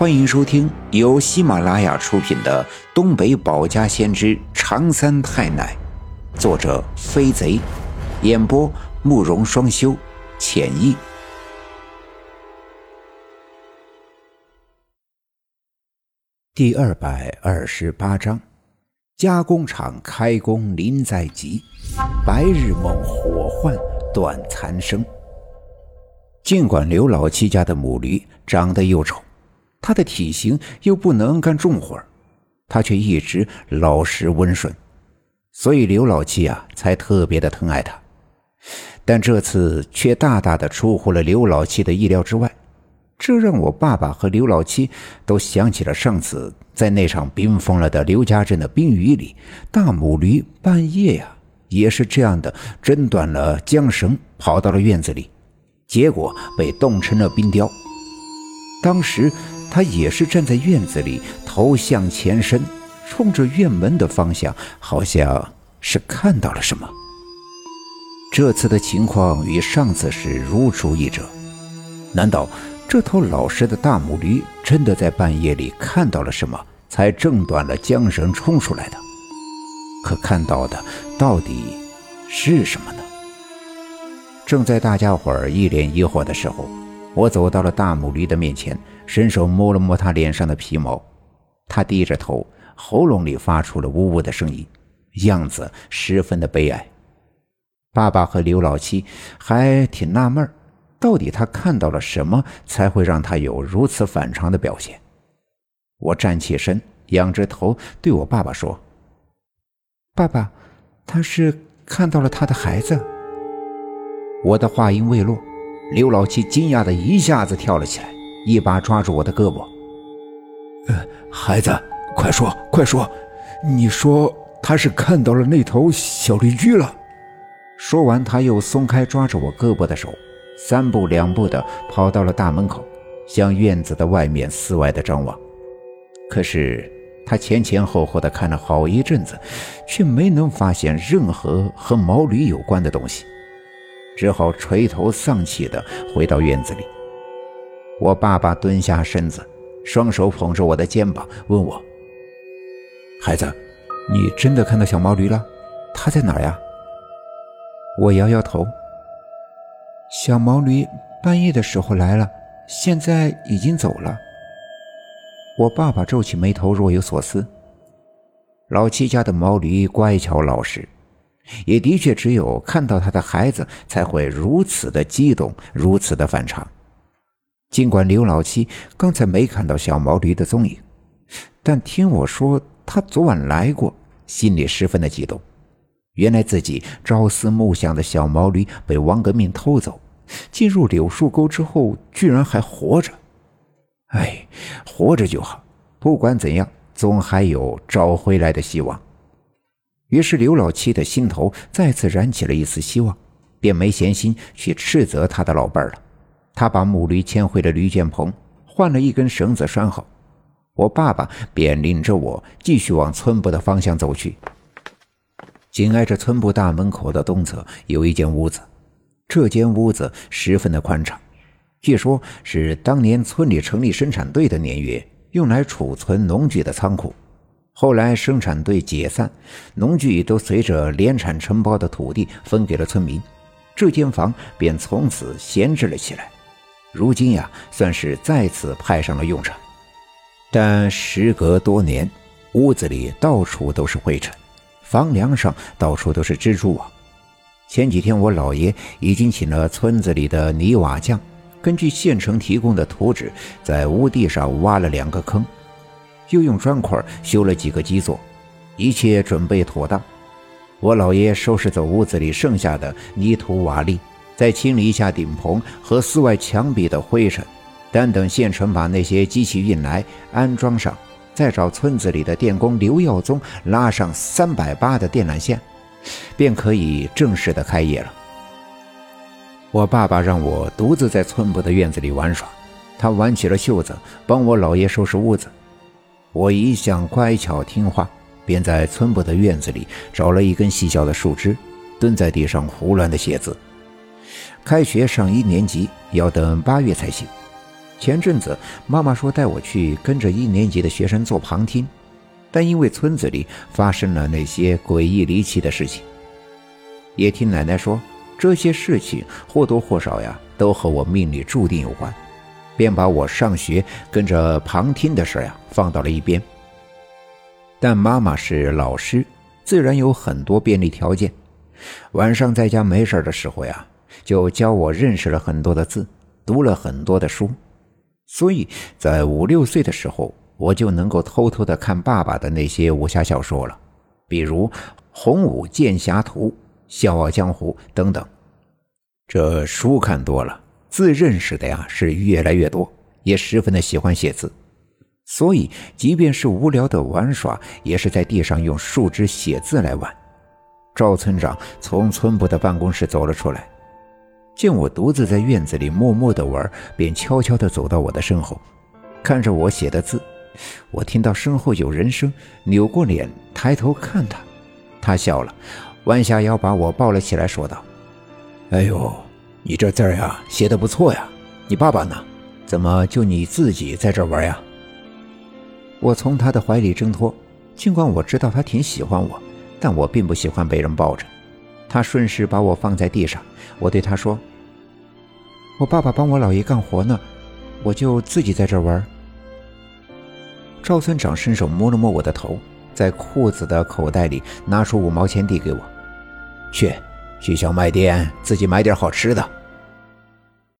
欢迎收听由喜马拉雅出品的《东北保家先知长三太奶》，作者飞贼，演播慕容双修，浅意。第二百二十八章：加工厂开工临在即，白日梦火患断残生。尽管刘老七家的母驴长得又丑。他的体型又不能干重活他却一直老实温顺，所以刘老七啊才特别的疼爱他。但这次却大大的出乎了刘老七的意料之外，这让我爸爸和刘老七都想起了上次在那场冰封了的刘家镇的冰雨里，大母驴半夜呀也是这样的挣断了缰绳，跑到了院子里，结果被冻成了冰雕。当时。他也是站在院子里，头向前伸，冲着院门的方向，好像是看到了什么。这次的情况与上次是如出一辙。难道这头老实的大母驴真的在半夜里看到了什么，才挣断了缰绳冲出来的？可看到的到底是什么呢？正在大家伙儿一脸疑惑的时候。我走到了大母驴的面前，伸手摸了摸它脸上的皮毛。它低着头，喉咙里发出了呜呜的声音，样子十分的悲哀。爸爸和刘老七还挺纳闷到底他看到了什么，才会让他有如此反常的表现。我站起身，仰着头对我爸爸说：“爸爸，他是看到了他的孩子。”我的话音未落。刘老七惊讶的一下子跳了起来，一把抓住我的胳膊：“呃，孩子，快说，快说，你说他是看到了那头小驴驹了？”说完，他又松开抓着我胳膊的手，三步两步的跑到了大门口，向院子的外面四外的张望。可是他前前后后的看了好一阵子，却没能发现任何和毛驴有关的东西。只好垂头丧气地回到院子里。我爸爸蹲下身子，双手捧着我的肩膀，问我：“孩子，你真的看到小毛驴了？它在哪儿呀？”我摇摇头：“小毛驴半夜的时候来了，现在已经走了。”我爸爸皱起眉头，若有所思。老七家的毛驴乖巧老实。也的确，只有看到他的孩子，才会如此的激动，如此的反常。尽管刘老七刚才没看到小毛驴的踪影，但听我说他昨晚来过，心里十分的激动。原来自己朝思暮想的小毛驴被王革命偷走，进入柳树沟之后，居然还活着。哎，活着就好，不管怎样，总还有找回来的希望。于是刘老七的心头再次燃起了一丝希望，便没闲心去斥责他的老伴儿了。他把母驴牵回了驴圈棚，换了一根绳子拴好。我爸爸便领着我继续往村部的方向走去。紧挨着村部大门口的东侧有一间屋子，这间屋子十分的宽敞，据说是当年村里成立生产队的年月用来储存农具的仓库。后来生产队解散，农具都随着联产承包的土地分给了村民，这间房便从此闲置了起来。如今呀，算是再次派上了用场。但时隔多年，屋子里到处都是灰尘，房梁上到处都是蜘蛛网。前几天我姥爷已经请了村子里的泥瓦匠，根据县城提供的图纸，在屋地上挖了两个坑。又用砖块修了几个基座，一切准备妥当。我老爷收拾走屋子里剩下的泥土瓦砾，再清理一下顶棚和四外墙壁的灰尘，但等县城把那些机器运来安装上，再找村子里的电工刘耀宗拉上三百八的电缆线，便可以正式的开业了。我爸爸让我独自在村部的院子里玩耍，他挽起了袖子，帮我老爷收拾屋子。我一向乖巧听话，便在村部的院子里找了一根细小的树枝，蹲在地上胡乱的写字。开学上一年级要等八月才行，前阵子妈妈说带我去跟着一年级的学生做旁听，但因为村子里发生了那些诡异离奇的事情，也听奶奶说这些事情或多或少呀都和我命里注定有关，便把我上学跟着旁听的事呀放到了一边。但妈妈是老师，自然有很多便利条件。晚上在家没事的时候呀，就教我认识了很多的字，读了很多的书。所以在五六岁的时候，我就能够偷偷的看爸爸的那些武侠小说了，比如《洪武剑侠图》《笑傲江湖》等等。这书看多了，字认识的呀是越来越多，也十分的喜欢写字。所以，即便是无聊的玩耍，也是在地上用树枝写字来玩。赵村长从村部的办公室走了出来。见我独自在院子里默默的玩，便悄悄地走到我的身后，看着我写的字。我听到身后有人声，扭过脸抬头看他，他笑了，弯下腰把我抱了起来，说道：“哎呦，你这字儿呀写的不错呀！你爸爸呢？怎么就你自己在这玩呀？”我从他的怀里挣脱，尽管我知道他挺喜欢我，但我并不喜欢被人抱着。他顺势把我放在地上，我对他说。我爸爸帮我姥爷干活呢，我就自己在这玩。赵村长伸手摸了摸我的头，在裤子的口袋里拿出五毛钱递给我：“去，去小卖店自己买点好吃的。”